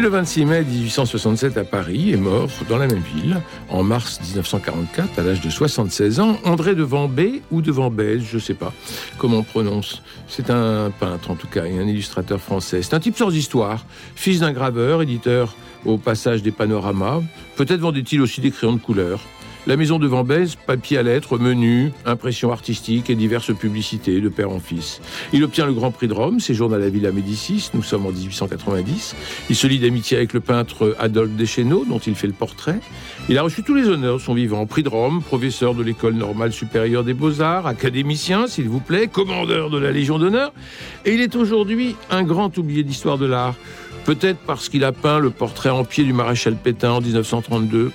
Le 26 mai 1867 à Paris et mort dans la même ville en mars 1944 à l'âge de 76 ans, André de Vambé ou de Vambèze, je ne sais pas comment on prononce. C'est un peintre en tout cas et un illustrateur français. C'est un type sans histoire, fils d'un graveur, éditeur au passage des panoramas. Peut-être vendait-il aussi des crayons de couleur. La maison de Vambèze, papier à lettres, menu, impressions artistiques et diverses publicités de père en fils. Il obtient le Grand Prix de Rome, séjourne à la Villa Médicis, nous sommes en 1890. Il se lie d'amitié avec le peintre Adolphe Deschenaux, dont il fait le portrait. Il a reçu tous les honneurs de son vivant. Prix de Rome, professeur de l'École normale supérieure des beaux-arts, académicien, s'il vous plaît, commandeur de la Légion d'honneur. Et il est aujourd'hui un grand oublié d'histoire de l'art. Peut-être parce qu'il a peint le portrait en pied du maréchal Pétain en 1932.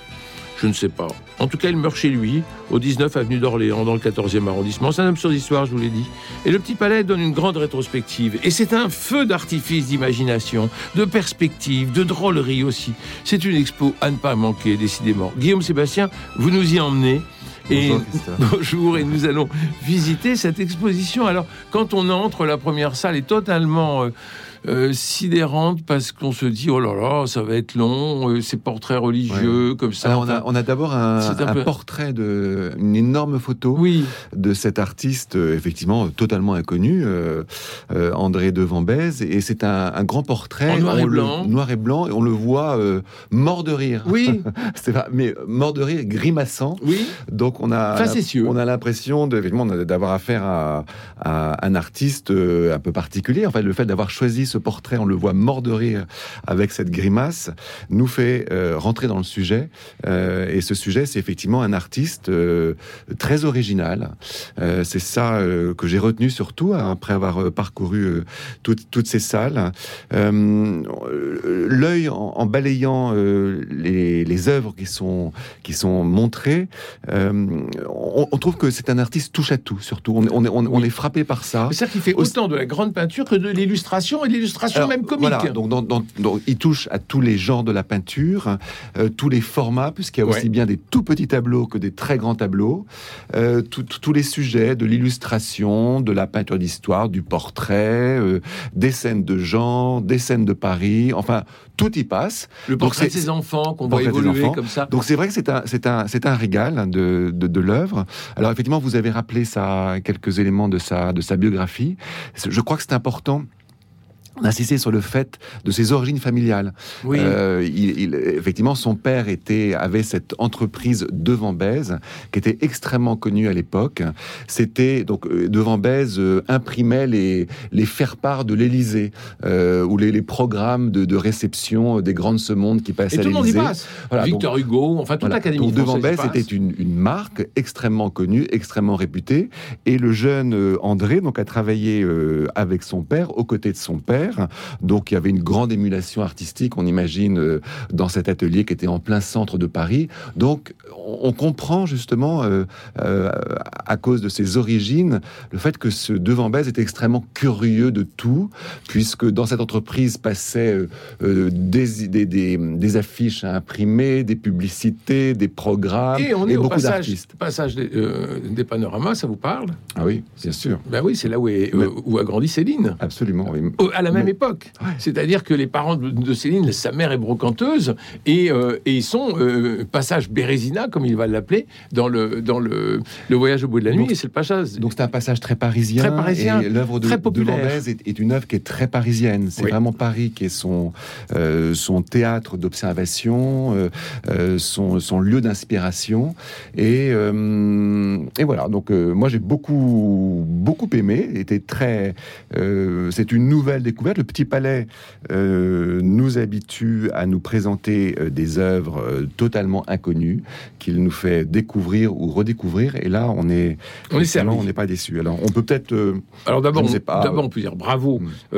Je ne sais pas. En tout cas, il meurt chez lui, au 19 avenue d'Orléans, dans le 14e arrondissement. C'est un homme sur l'histoire, je vous l'ai dit. Et le Petit Palais donne une grande rétrospective. Et c'est un feu d'artifice d'imagination, de perspective, de drôlerie aussi. C'est une expo à ne pas manquer, décidément. Guillaume Sébastien, vous nous y emmenez. Et Bonjour, bonjour, et nous allons visiter cette exposition. Alors, quand on entre, la première salle est totalement euh, euh, sidérante parce qu'on se dit oh là là, ça va être long, euh, ces portraits religieux comme ça. Alors on a, on a d'abord un, c'est un un peu- portrait de une énorme photo oui, de cet artiste euh, effectivement totalement inconnu, euh, André de Vambèze, et c'est un, un grand portrait En noir et le- blanc. noir et blanc, et on le voit mort de rire. oui, C'est pas, mais mort de rire, grimaçant. oui. Donc on a, Facétieux. on a l'impression d'avoir affaire à, à un artiste un peu particulier. En fait, le fait d'avoir choisi ce portrait, on le voit mort de rire avec cette grimace, nous fait euh, rentrer dans le sujet. Euh, et ce sujet, c'est effectivement un artiste euh, très original. C'est ça que j'ai retenu surtout hein, après avoir parcouru toutes, ces salles. L'œil en, en balayant les, les œuvres qui sont qui sont montrées, on, on trouve que c'est un artiste touche à tout. Surtout, on, est- on, est- on, on est frappé par ça. C'est ça qui fait autant de la grande peinture que de l'illustration et de l'illustration Alors, même comique. Voilà, donc, il touche à tous les genres de la peinture, euh, tous les formats, puisqu'il y a Ouais. aussi bien des tout petits tableaux que des très grands tableaux, euh, tous les sujets de l'illustration, de la peinture d'histoire, du portrait, euh, des scènes de genre, des scènes de Paris, enfin, tout y passe. le portrait de ses enfants qu'on voit évoluer comme ça. Donc c'est vrai que c'est un, c'est un, c'est un régal hein, de, de, de l'œuvre. Alors effectivement, vous avez rappelé ça, quelques éléments de sa, de sa biographie. Je crois que c'est important d'insister sur le fait de ses origines familiales. Oui. Euh, il, il- effectivement, son père était, avait cette entreprise de Vambèze qui était extrêmement connue à l'époque. C'était donc euh, de Vambèze euh, imprimait les, les faire-part de l'Élysée euh, ou les, les programmes de, de réception des grandes semondes qui passaient et à tout l'Élysée. Voilà, donc- Victor Hugo, enfin toute voilà. l'académie Donc, De française y Vambèze passe. était une, une marque extrêmement connue, extrêmement réputée. Et le jeune euh, André donc, a travaillé euh, avec son père, aux côtés de son père. Donc il y avait une grande émulation artistique, on imagine, euh, dans cet atelier qui était en plein centre de Paris. Donc on, comprend justement, euh, euh, à cause de ses origines, le fait que ce De Vambèze était extrêmement curieux de tout, puisque dans cette entreprise passaient euh, des, des, des, des affiches à imprimer, des publicités, des programmes Et on est au beaucoup passage, d'artistes. passage des, des panoramas, ça vous parle? Ah oui, bien sûr, Ben oui, c'est là où, est- où a grandi Céline. absolument. oui. À la même époque. Ouais. C'est-à-dire que les parents de, de Céline, sa mère est brocanteuse, et, euh, et ils sont euh, passage Bérésina, comme il va l'appeler, dans, le, dans le, le voyage au bout de la nuit, Donc- et c'est le passage. Donc c'est un passage très parisien. Très parisien, Et l'œuvre de, de. Vambèze est, est une œuvre qui est très parisienne. C'est Oui. vraiment Paris qui est son, euh, son théâtre d'observation, son, son lieu d'inspiration. Et, et voilà, donc moi j'ai beaucoup, beaucoup aimé. Était très, c'est une nouvelle découverte découverte. Le Petit Palais nous habitue à nous présenter des œuvres totalement inconnues qu'il nous fait découvrir ou redécouvrir. Et là, on est, on est on n'est pas déçu. Alors, on peut peut-être. Alors d'abord, d'abord, on peut dire bravo mm.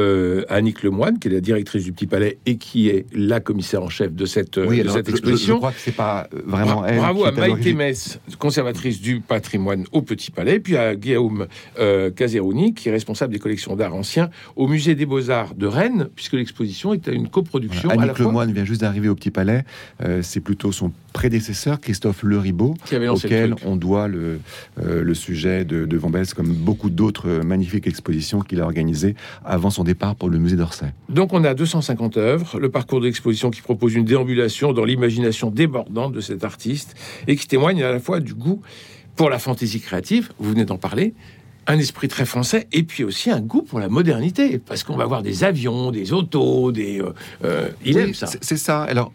à Annick Lemoine, qui est la directrice du Petit Palais et qui est la commissaire en chef de cette, de cette exposition. Je, crois que c'est pas vraiment elle. Bravo à Maïté Mess, conservatrice du patrimoine au Petit Palais, puis à Guillaume euh, Caserouni, qui est responsable des collections d'art ancien au Musée des Beaux-Arts de Rennes, puisque l'exposition est une coproduction. Voilà. Annick Lemoine vient juste d'arriver au Petit Palais. Euh, c'est plutôt son prédécesseur, Christophe Leribaud, auquel on doit le, euh, le sujet de, de Van comme beaucoup d'autres magnifiques expositions qu'il a organisées avant son départ pour le musée d'Orsay. Donc on a 250 œuvres, le parcours de l'exposition qui propose une déambulation dans l'imagination débordante de cet artiste et qui témoigne à la fois du goût pour la fantaisie créative, vous venez d'en parler, un esprit très français et puis aussi un goût pour la modernité, parce qu'on va voir des avions, des autos, des... Euh, euh, il aime ça. C'est ça. Alors,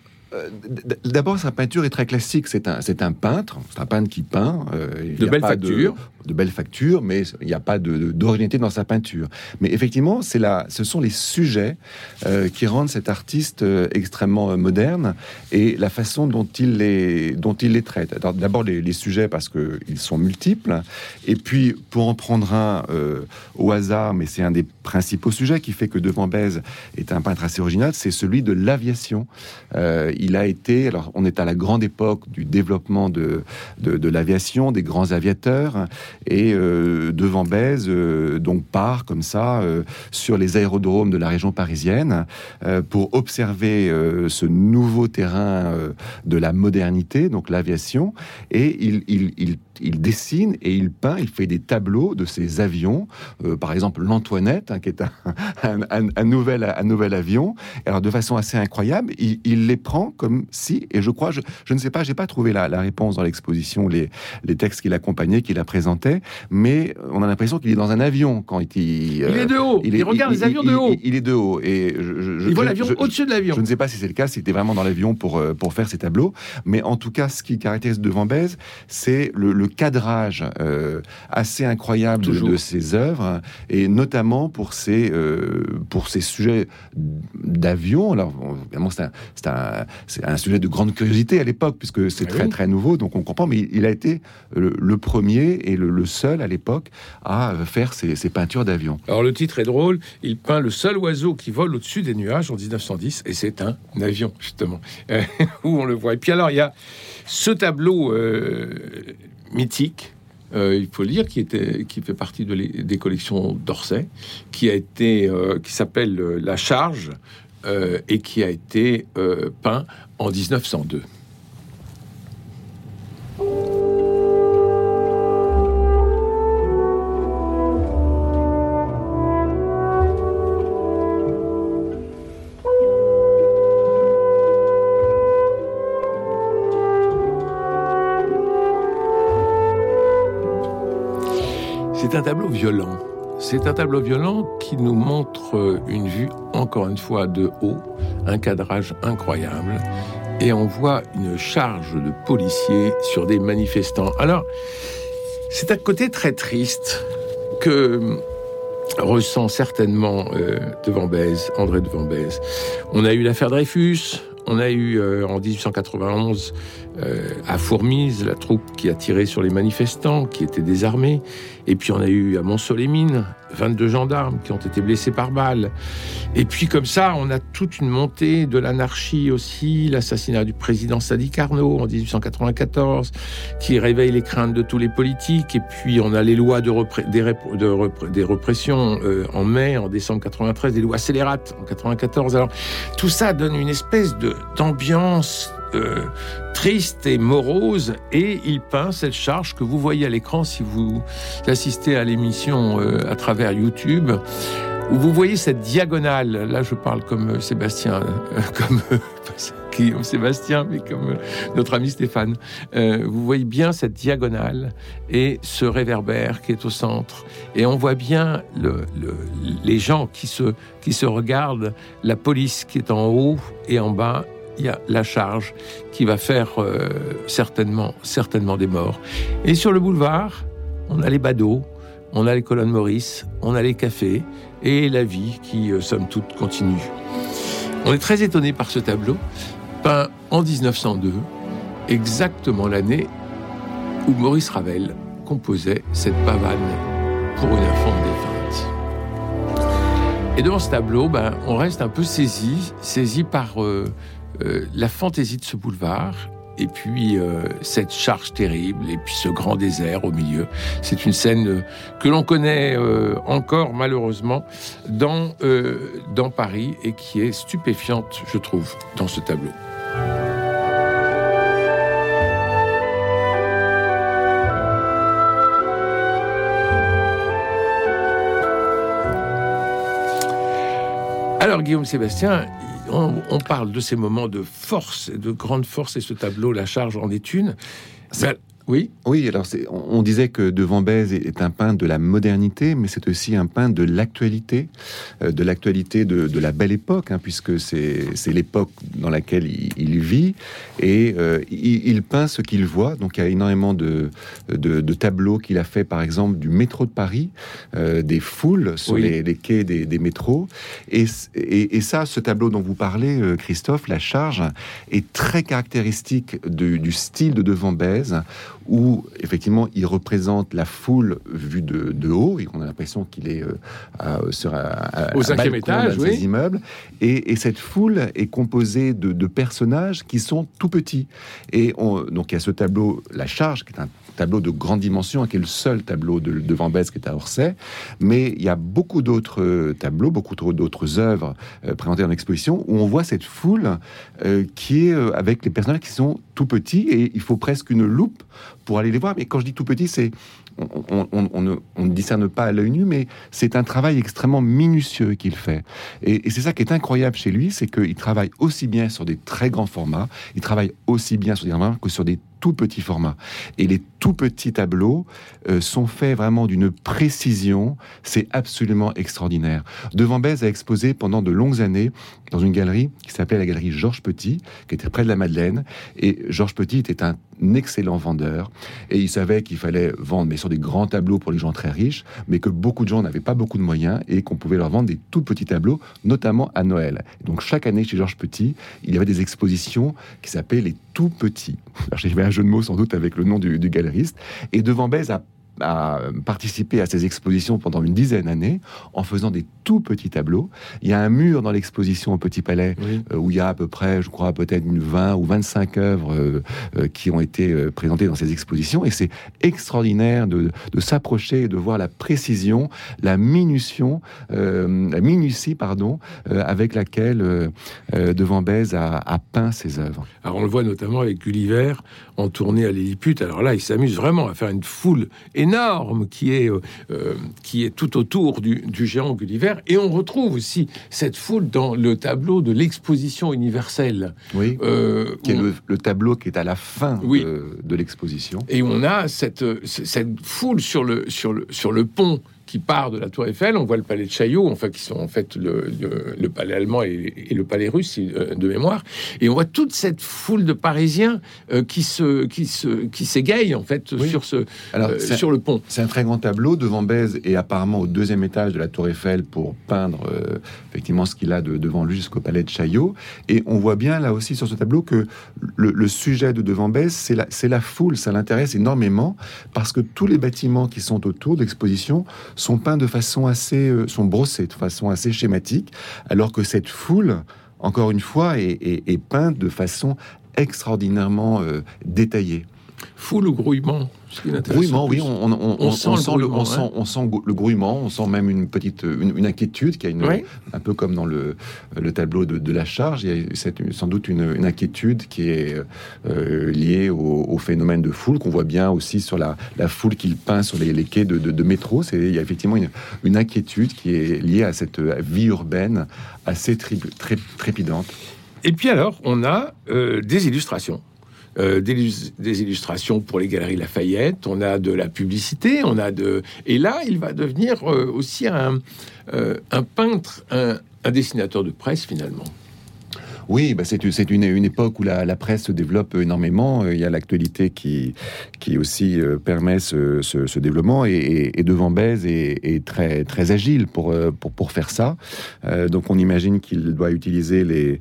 d'abord, sa peinture est très classique. C'est un, c'est un peintre, c'est un peintre qui peint. de belles factures de belles factures, mais il n'y a pas d'originalité dans sa peinture. Mais effectivement, c'est ce sont les sujets euh, qui rendent cet artiste euh, extrêmement euh, moderne et la façon dont il les, dont il les traite. D'abord les, sujets parce qu'ils sont multiples, et puis pour en prendre un au hasard, mais c'est un des principaux sujets qui fait que Devant Bèze est un peintre assez original, c'est celui de l'aviation. Il a été, alors on est à la grande époque du développement de, de, l'aviation, des grands aviateurs, et euh, devant Bèze euh, donc part comme ça euh, sur les aérodromes de la région parisienne pour observer ce nouveau terrain de la modernité, donc l'aviation, et il, il, il il dessine et il peint, il fait des tableaux de ces avions, euh, par exemple l'Antoinette, hein, qui est un, nouvel, un nouvel avion. Alors de façon assez incroyable, il, les prend comme si, et je crois, je, ne sais pas, j'ai pas trouvé la, réponse dans l'exposition, les, les textes qu'il accompagnait, qu'il la présentait, mais on a l'impression qu'il est dans un avion quand il. il est de haut. Il, regarde les avions de haut. Il, est de haut et je, il voit l'avion au-dessus de l'avion. Je ne sais pas si c'est le cas, c'était vraiment dans l'avion pour euh, pour faire ces tableaux, mais en tout cas, ce qui caractérise Devant Bèze, c'est le le cadrage euh, assez incroyable de, ses œuvres, et notamment pour ses, euh, pour ses sujets d'avion. Alors, évidemment, c'est un, un, sujet de grande curiosité à l'époque, puisque c'est ah très, très nouveau, donc on comprend, mais il a été le, premier et le, seul à l'époque à faire ces, peintures d'avion. Alors, le titre est drôle, il peint le seul oiseau qui vole au-dessus des nuages en 1910, et c'est un avion, justement, où on le voit. Et puis alors, il y a ce tableau euh, mythique, euh, il faut le dire, qui, était, qui fait partie de des collections d'Orsay, qui a été, euh, qui s'appelle La Charge et qui a été peint en 1902. C'est un tableau violent. C'est un tableau violent qui nous montre une vue, encore une fois, de haut, un cadrage incroyable, et on voit une charge de policiers sur des manifestants. Alors, c'est un côté très triste que ressent certainement euh, André de. On a eu l'affaire Dreyfus, on a eu euh, en 1891 euh, à Fourmise la troupe qui a tiré sur les manifestants, qui étaient désarmés. Et puis on a eu à Mont-Solémine 22 gendarmes qui ont été blessés par balle. Et puis comme ça, on a toute une montée de l'anarchie aussi, l'assassinat du président Sadi Carnot en 1894, qui réveille les craintes de tous les politiques. Et puis on a les lois de, des, répressions euh, en mai, en décembre 93, des lois scélérates en 94. Alors tout ça donne une espèce d'ambiance euh, triste et morose, et il peint cette charge que vous voyez à l'écran si vous assistez à l'émission euh, à travers YouTube, où vous voyez cette diagonale. Là, je parle comme euh, Sébastien, comme comme Sébastien, mais comme notre ami Stéphane. vous voyez bien cette diagonale et ce réverbère qui est au centre. Et on voit bien le, les gens qui se, qui se regardent, la police qui est en haut et en bas, il y a la charge qui va faire euh, certainement, certainement des morts. Et sur le boulevard, on a les badauds, on a les colonnes Maurice, on a les cafés, et la vie qui, somme toute, continue. On est très étonné par ce tableau, peint en 1902, exactement l'année où Maurice Ravel composait cette pavane pour une enfant défunte. Et devant ce tableau, ben, on reste un peu saisi, saisi par euh, euh, la fantaisie de ce boulevard, et puis euh, cette charge terrible, et puis ce grand désert au milieu. C'est une scène que l'on connaît encore malheureusement dans, dans Paris et qui est stupéfiante, je trouve, dans ce tableau. Alors Guillaume Sébastien, on, parle de ces moments de force, de grande force, et ce tableau, La charge en est une. Oui. Oui, alors on disait que De Bèze est un peintre de la modernité, mais c'est aussi un peintre de l'actualité, euh, de l'actualité de, la belle époque, hein, puisque c'est l'époque dans laquelle il, vit, et euh, il, peint ce qu'il voit. Donc il y a énormément de, de, tableaux qu'il a fait, par exemple, du métro de Paris, euh, des foules sur les, quais des, métros. Et, et, ça, ce tableau dont vous parlez, Christophe, La Charge, est très caractéristique du style de De Bèze où effectivement il représente la foule vue de, haut, et on a l'impression qu'il est euh, sur au cinquième étage, oui. immeubles, et, cette foule est composée de, personnages qui sont tout petits. Et donc il y a ce tableau, La Charge, qui est un tableau de grande dimension, qui est le seul tableau de, de Van qui est à Orsay, mais il y a beaucoup d'autres euh, tableaux, beaucoup d'autres œuvres euh, présentées en exposition où on voit cette foule qui est avec les personnages qui sont tout petits et il faut presque une loupe pour aller les voir. Mais quand je dis tout petit, c'est on, ne, discerne pas à l'œil nu, mais c'est un travail extrêmement minutieux qu'il fait. Et, c'est ça qui est incroyable chez lui, c'est qu'il travaille aussi bien sur des très grands formats, il travaille aussi bien sur des que sur des tout petits formats. Et les tout petits tableaux euh, sont faits vraiment d'une précision, c'est absolument extraordinaire. Devant Bèze a exposé pendant de longues années dans une galerie qui s'appelait la galerie Georges Petit, qui était près de la Madeleine. Et Georges Petit était un excellent vendeur et il savait qu'il fallait vendre, mais sur des grands tableaux pour les gens très riches, mais que beaucoup de gens n'avaient pas beaucoup de moyens et qu'on pouvait leur vendre des tout petits tableaux, notamment à Noël. Donc chaque année chez Georges Petit, il y avait des expositions qui s'appelaient les tout petits. J'ai fait un jeu de mots sans doute avec le nom du, galeriste. Et devant Bèze a a participé à ces expositions pendant une dizaine d'années en faisant des tout petits tableaux. Il y a un mur dans l'exposition au Petit Palais euh, où il y a à peu près, je crois, peut-être une 20 ou 25 œuvres euh, euh, qui ont été présentées dans ces expositions. Et c'est extraordinaire de, s'approcher et de voir la précision, la minution, la minutie, pardon, avec laquelle Devant Bèze a, a, peint ses œuvres. Alors on le voit notamment avec Gulliver en tournée à Lilliput. Alors là, il s'amuse vraiment à faire une foule énorme qui est, euh, euh, qui est tout autour du, géant Gulliver. Et on retrouve aussi cette foule dans le tableau de l'exposition universelle. Oui. Euh, qui est le, tableau qui est à la fin de, l'exposition. Et on a cette, cette foule sur le, sur le, sur le pont qui part de la Tour Eiffel. On voit le palais de Chaillot, enfin qui sont en fait le, palais allemand et, le palais russe euh, de mémoire. Et on voit toute cette foule de Parisiens euh, qui se qui se qui s'égayent en fait sur ce euh, sur le pont. C'est un très grand tableau devant Bèze et apparemment au deuxième étage de la Tour Eiffel pour peindre effectivement ce qu'il a de, devant lui jusqu'au palais de Chaillot. Et on voit bien là aussi sur ce tableau que le, sujet de devant Bèze, c'est la c'est la foule, ça l'intéresse énormément parce que tous les bâtiments qui sont autour de l'exposition sont peints de façon assez, euh, sont brossés de façon assez schématique, alors que cette foule, encore une fois, est, peinte de façon extraordinairement euh, détaillée. Foule ou grouillement? Grouillement, oui, on, sent, le, on, sent, on sent le grouillement, on sent même une petite une, inquiétude qui a une, un peu comme dans le, le tableau de, la charge, il y a sans doute une, inquiétude qui est euh, liée au, phénomène de foule qu'on voit bien aussi sur la, la foule qu'il peint sur les, quais de, de, métro. C'est il y a effectivement une, inquiétude qui est liée à cette vie urbaine assez très trépidante. Et puis alors, on a euh, des illustrations. Euh, des, illustrations pour les galeries Lafayette, on a de la publicité, on a de... Et là, il va devenir euh, aussi un, euh, un peintre, un, dessinateur de presse finalement. Oui, bah c'est une, époque où la, presse se développe énormément. Il y a l'actualité qui, aussi euh, permet ce, développement et, et, Devant Bèze est, très, agile pour, euh, faire ça. Euh, donc on imagine qu'il doit utiliser les,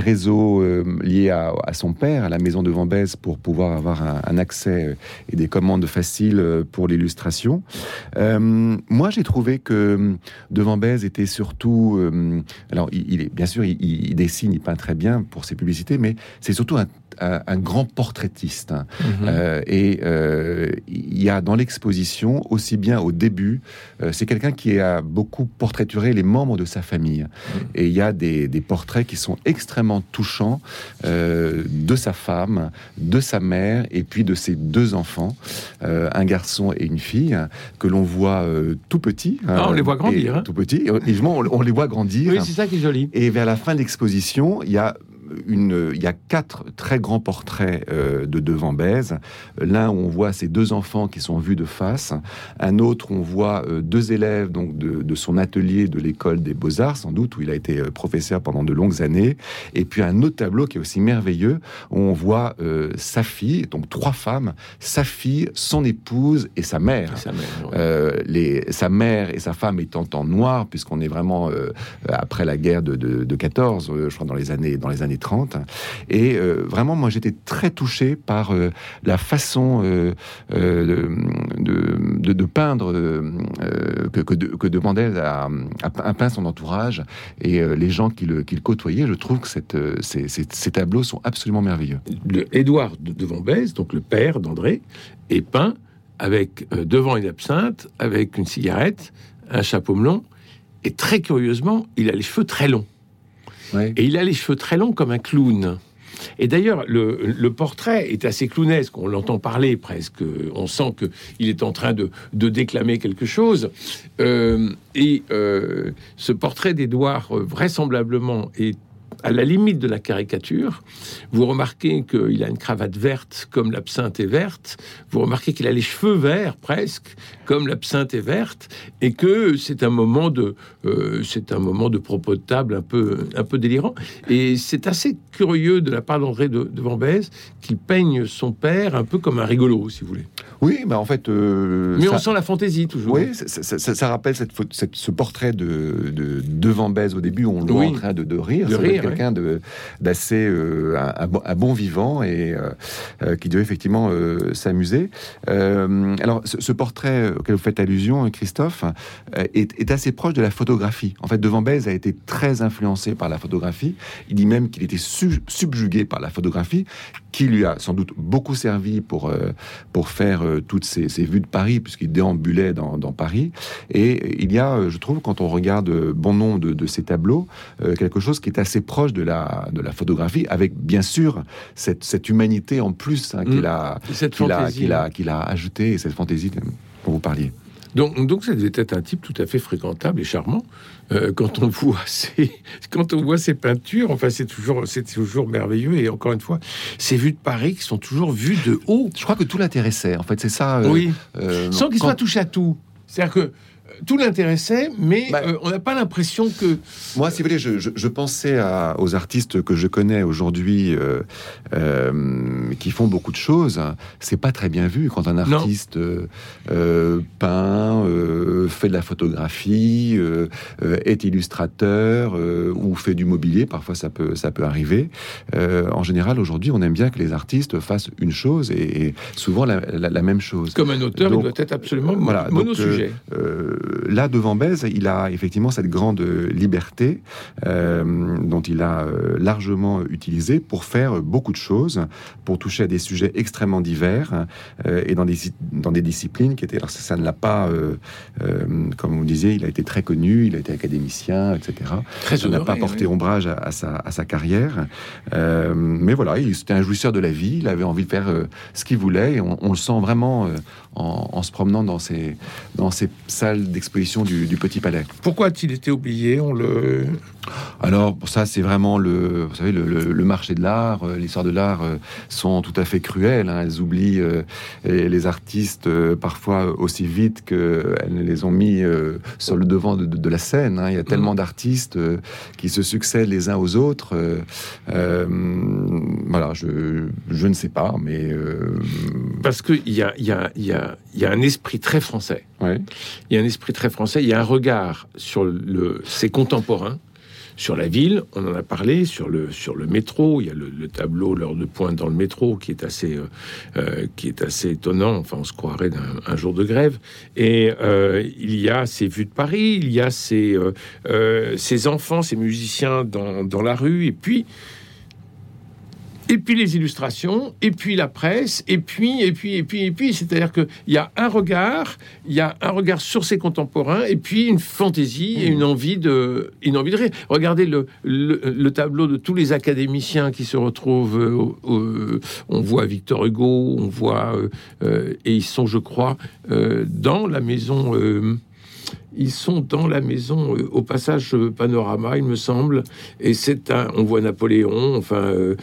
réseaux liés à, son père, à la maison de Bèze, pour pouvoir avoir un, accès et des commandes faciles pour l'illustration. moi, j'ai trouvé que Devant Bèze était surtout... alors, il, est bien sûr, il, dessine, il peint très bien pour ses publicités, mais c'est surtout un, un, grand portraitiste. Mhm. Euh, et euh, il y a dans l'exposition, aussi bien au début, euh, c'est quelqu'un qui a beaucoup portraituré les membres de sa famille. Mhm. Et il y a des, des, portraits qui sont extrêmement touchants de sa femme, de sa mère, et puis de ses deux enfants, un garçon et une fille, que l'on voit tout petits. Ah, on les voit grandir. Hein. Tout petits. On, on, les voit grandir. Oui, c'est ça qui est joli. Et vers la fin de l'exposition, il y a une, il y a quatre très grands portraits euh, de devant Bèze. L'un où on voit ses deux enfants qui sont vus de face, un autre où on voit euh, deux élèves donc de, son atelier de l'école des beaux arts sans doute où il a été euh, professeur pendant de longues années, et puis un autre tableau qui est aussi merveilleux où on voit sa fille, donc trois femmes, sa fille, son épouse et sa mère. sa, mère les, sa mère et sa femme étant en noir puisqu'on est vraiment après la guerre de, de, de 14, je crois dans les années dans les années 30. Et euh, vraiment, moi, j'étais très touché par euh, la façon euh, de, peindre que, que, de, que demandait à, à, peindre son entourage et les gens qui le, côtoyaient. Je trouve que ces, tableaux sont absolument merveilleux. Le Édouard de Van donc le père d'André, est peint avec devant une absinthe, avec une cigarette, un chapeau melon, et très curieusement, il a les cheveux très longs. Et il a les cheveux très longs comme un clown. Et d'ailleurs, le, portrait est assez clownesque. On l'entend parler presque. On sent qu'il est en train de, déclamer quelque chose. Euh, et euh, ce portrait d'Édouard, euh, vraisemblablement, est à la limite de la caricature. Vous remarquez qu'il a une cravate verte comme l'absinthe est verte. Vous remarquez qu'il a les cheveux verts presque comme l'absinthe est verte et que c'est un moment de euh, c'est un moment de propos de table un peu un peu délirant. Et c'est assez curieux de la part d'André de, de Vambès qu'il peigne son père un peu comme un rigolo, si vous voulez. Oui, mais en fait. Euh, mais on sent la fantaisie toujours. Oui, ça, rappelle cette, cette, ce portrait de, de, de au début, où on le voit en train de, de rire. De rire quelqu'un d'assez. Euh, un, bon vivant et euh, qui devait effectivement s'amuser. alors, ce, portrait auquel vous faites allusion, Christophe, est, est, assez proche de la photographie. En fait, Devant Bèze a été très influencé par la photographie. Il dit même qu'il était subjugué par la photographie, qui lui a sans doute beaucoup servi pour, pour faire toutes ces, vues de Paris, puisqu'il déambulait dans, Paris. Et il y a, je trouve, quand on regarde bon nombre de, ces tableaux, quelque chose qui est assez proche de la, de la photographie, avec bien sûr cette, cette humanité en plus hein, qu'il mm. a, qu'il a, qu'il a, qu'il a ajouté, cette fantaisie dont vous parliez. Donc, donc ça devait être un type tout à fait fréquentable et charmant. Euh, quand on voit ces, quand on voit ces peintures, enfin c'est toujours, c'est toujours merveilleux. Et encore une fois, ces vues de Paris qui sont toujours vues de haut. Je crois que tout l'intéressait. En fait, c'est ça. Euh, oui. Euh, Sans qu'il soit touche à tout. C'est-à-dire que tout l'intéressait, mais bah, euh, on n'a pas l'impression que. Moi, si vous voulez, je, pensais à, aux artistes que je connais aujourd'hui euh, euh, qui font beaucoup de choses. C'est pas très bien vu quand un artiste peint, fait de la photographie, est illustrateur ou fait du mobilier. Parfois, ça peut, ça peut arriver. en général, aujourd'hui, on aime bien que les artistes fassent une chose et, souvent la, même chose. Comme un auteur, il doit être absolument voilà, monosujet là, devant Bèze, il a effectivement cette grande liberté euh, dont il a euh, largement utilisé pour faire beaucoup de choses, pour toucher à des sujets extrêmement divers euh, et dans des, dans des disciplines qui étaient... Alors ça, ne l'a pas, comme vous disiez, il a été très connu, il a été académicien, etc. Très ça n'a pas porté ombrage à, sa, à, sa, carrière. mais voilà, c'était un jouisseur de la vie, il avait envie de faire ce qu'il voulait et on, le sent vraiment en, se promenant dans ces, dans ces salles d'exposition du, du Petit Palais. Pourquoi a-t-il été oublié? On le Alors, ça, c'est vraiment le, vous savez, le, le- le marché de l'art, euh, l'histoire de l'art euh, sont tout à fait cruelles. hein. Elles oublient euh, et les artistes parfois aussi vite qu'elles ne les ont mis sur le devant de, de- de la scène. hein. Il y a tellement d'artistes euh, qui se succèdent les uns aux autres. voilà, je, je ne sais pas, mais parce qu'il y a, il y, a, il y, a, il y a un esprit très français. ouais. Il y a un esprit très français. Il y a un regard sur le, ses contemporains, sur la ville. On en a parlé sur le sur le métro. Il y a le, le tableau l'heure de pointe dans le métro qui est assez euh, euh, qui est assez étonnant. Enfin, on se croirait d'un un jour de grève. Et euh, il y a ces vues de Paris. Il y a ces ces enfants, ces musiciens dans dans la rue. Et puis et puis les illustrations, et puis la presse, et puis, et puis, et puis, et puis, c'est-à-dire qu'il y a un regard, il y a un regard sur ses contemporains, et puis une fantaisie et une envie de, une envie de. Regardez le, le, le tableau de tous les académiciens qui se retrouvent. euh, au- on voit Victor Hugo, on voit, euh, euh, et ils sont, je crois, euh, dans la maison. euh, ils sont dans la maison euh, au passage euh, Panorama, il me semble, et c'est un. On voit Napoléon. Enfin, euh,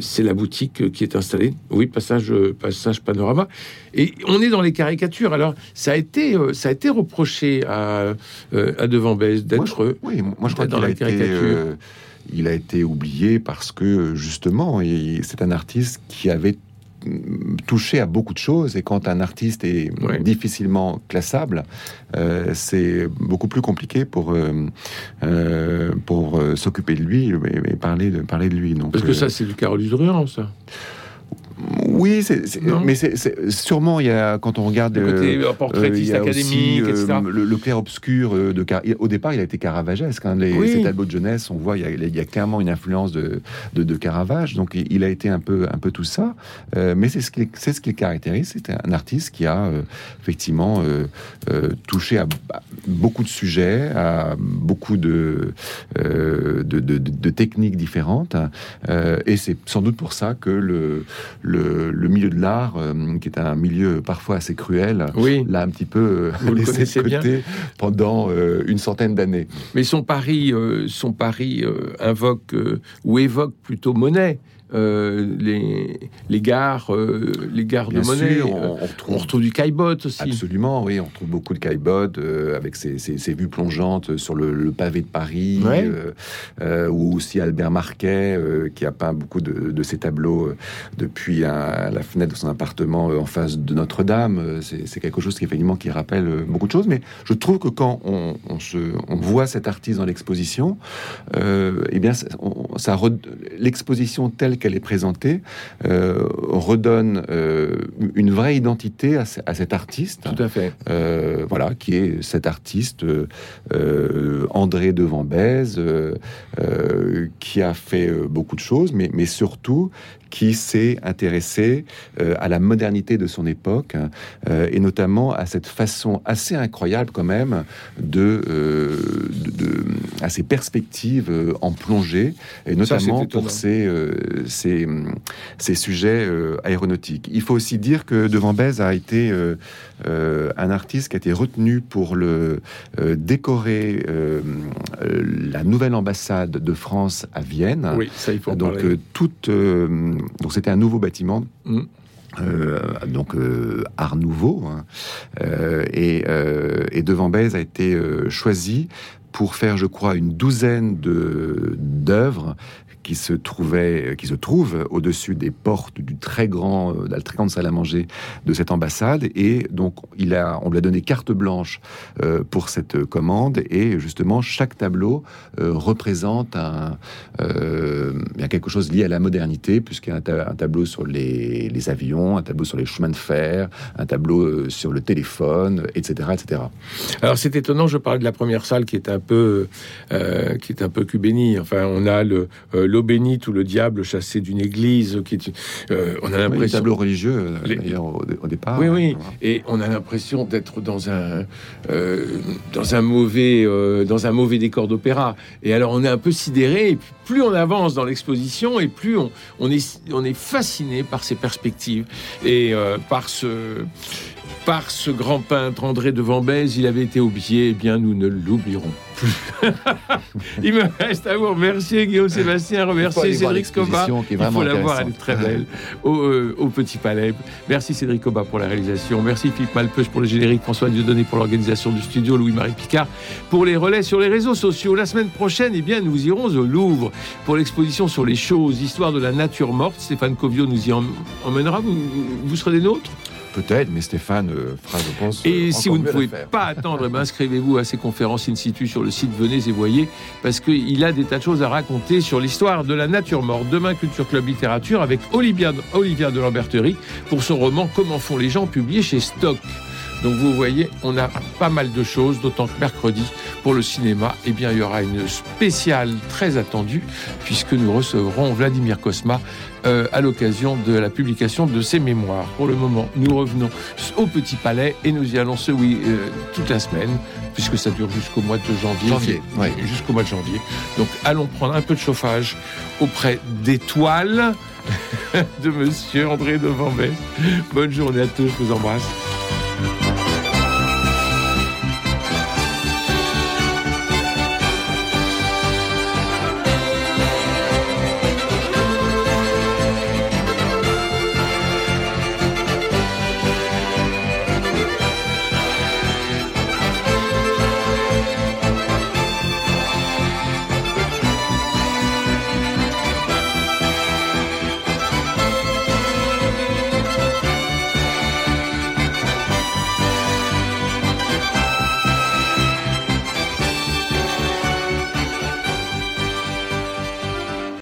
c'est la boutique qui est installée. Oui, passage, passage Panorama. Et on est dans les caricatures. Alors, ça a été, ça a été reproché à, à Devant d'être. Oui, moi je crois dans la été, caricature. euh, il a été oublié parce que justement, c'est un artiste qui avait touché à beaucoup de choses et quand un artiste est difficilement classable, euh, c'est beaucoup plus compliqué pour euh, euh, pour s'occuper de lui et, parler de parler de lui. Donc, Parce que ça, c'est du Carolus Druand, ça. Oui, mais c'est, sûrement il y a quand on regarde Le côté euh, euh, portraitiste euh, académique, aussi, euh, etc. le, le clair obscur de au départ il a été caravagesque hein, les, Oui. ces tableaux de jeunesse on voit il y a, il y a clairement une influence de, de, de Caravage donc il, a été un peu un peu tout ça mais c'est ce qui c'est ce qui caractérise c'est un artiste qui a effectivement touché à, beaucoup de sujets à beaucoup de techniques différentes Euh, et c'est sans doute pour ça que le le, le milieu de l'art euh, qui est un milieu parfois assez cruel Oui, l'a un petit peu euh, Vous le laissé bien. côté pendant euh, une centaine d'années. mais son pari, son pari invoque ou évoque plutôt Monet. Euh, les, les gares, euh, les gares Bien de Monet. sûr, euh, on, on on retrouve retrouve du caillebotte aussi. Absolument, oui, on trouve beaucoup de caillebottes euh, avec ses, ses- ses vues plongeantes sur le, le pavé de Paris, Ouais. ou aussi Albert Marquet qui a peint beaucoup de, de ses tableaux depuis un- la fenêtre de son appartement en face de Notre-Dame. C'est quelque chose qui effectivement qui rappelle beaucoup de choses, mais je trouve que quand on, on se, voit cet artiste dans l'exposition, eh bien, ça, ça l'exposition telle qu'elle est présentée euh, redonne euh, une vraie identité à, ce- à cet artiste. Tout à fait. Euh, voilà, qui est cet artiste André de Vambèze, qui a fait beaucoup de choses, mais, mais surtout qui s'est intéressé euh, à la modernité de son époque euh, et notamment à cette façon assez incroyable quand même de, euh, de, de- à ses perspectives en plongée et notamment pour ses, ses, ses sujets aéronautiques. Il faut aussi dire que De Vambèze a été un artiste qui a été retenu pour le décorer la nouvelle ambassade de France à Vienne. Oui, ça, il faut Donc euh, toute, euh, donc c'était un nouveau bâtiment. Mm. Euh, donc euh, Art Nouveau hein. Euh, et, et De Vambèze a été choisi pour faire, je crois, une douzaine de d'œuvres qui se trouvaient, qui se trouvent au-dessus des portes du très grand, euh, de la très grande salle à manger de cette ambassade. Et donc, il a, on lui a donné carte blanche euh, pour cette commande. Et justement, chaque tableau euh, représente un, euh, quelque chose lié à la modernité, puisqu'il y a un, ta- un tableau sur les, avions, un tableau sur les chemins de fer, un tableau euh, sur le téléphone, etc., etc. Alors c'est étonnant, je parlais de la première salle qui est un peu, euh, qui est un peu cubénie. Enfin, on a le euh, l'eau bénite ou le diable chassé d'une église, qui est, euh, on a Oui, les l'impression. tableaux religieux, euh, Les- d'ailleurs, au, au départ. Oui, oui, Voilà. et on a l'impression d'être dans un euh, dans un mauvais euh, dans un mauvais décor d'opéra. Et alors on est un peu sidéré. Et plus on avance dans l'exposition, et plus on, on est on est fasciné par ces perspectives et par ce par ce grand peintre André de Vambèze. Il avait été oublié, eh bien nous ne l'oublierons plus. il me reste à vous remercier, Guillaume Sébastien, remercier Cédric Coba. Il faut la voir, elle est très belle, euh, au, Petit Palais. Merci Cédric Coba pour la réalisation. Merci Philippe Malpeuch pour le générique, François Dieudonné pour l'organisation du studio, Louis-Marie Picard pour les relais sur les réseaux sociaux. La semaine prochaine, eh bien, nous irons au Louvre pour l'exposition sur les choses, histoire de la nature morte. Stéphane Covio nous y emmènera. vous serez des nôtres? Peut-être, mais Stéphane euh, fera, je pense. Et si vous ne pouvez pas attendre, eh inscrivez-vous à ces conférences in situ sur le site Venez et Voyez, parce qu'il a des tas de choses à raconter sur l'histoire de la nature morte. Demain, Culture Club Littérature avec Olivia, Olivia de Lamberterie pour son roman Comment font les gens, publié chez Stock. Donc vous voyez, on a pas mal de choses, d'autant que mercredi, pour le cinéma, eh bien, il y aura une spéciale très attendue, puisque nous recevrons Vladimir Kosma euh, à l'occasion de la publication de ses mémoires. Pour le moment, nous revenons au Petit Palais et nous y allons ce oui euh, toute la semaine, puisque ça dure jusqu'au mois de janvier. Janvier. Jusqu'au mois de janvier. Donc allons prendre un peu de chauffage auprès d'étoiles de Monsieur André de Bonne journée à tous, je vous embrasse.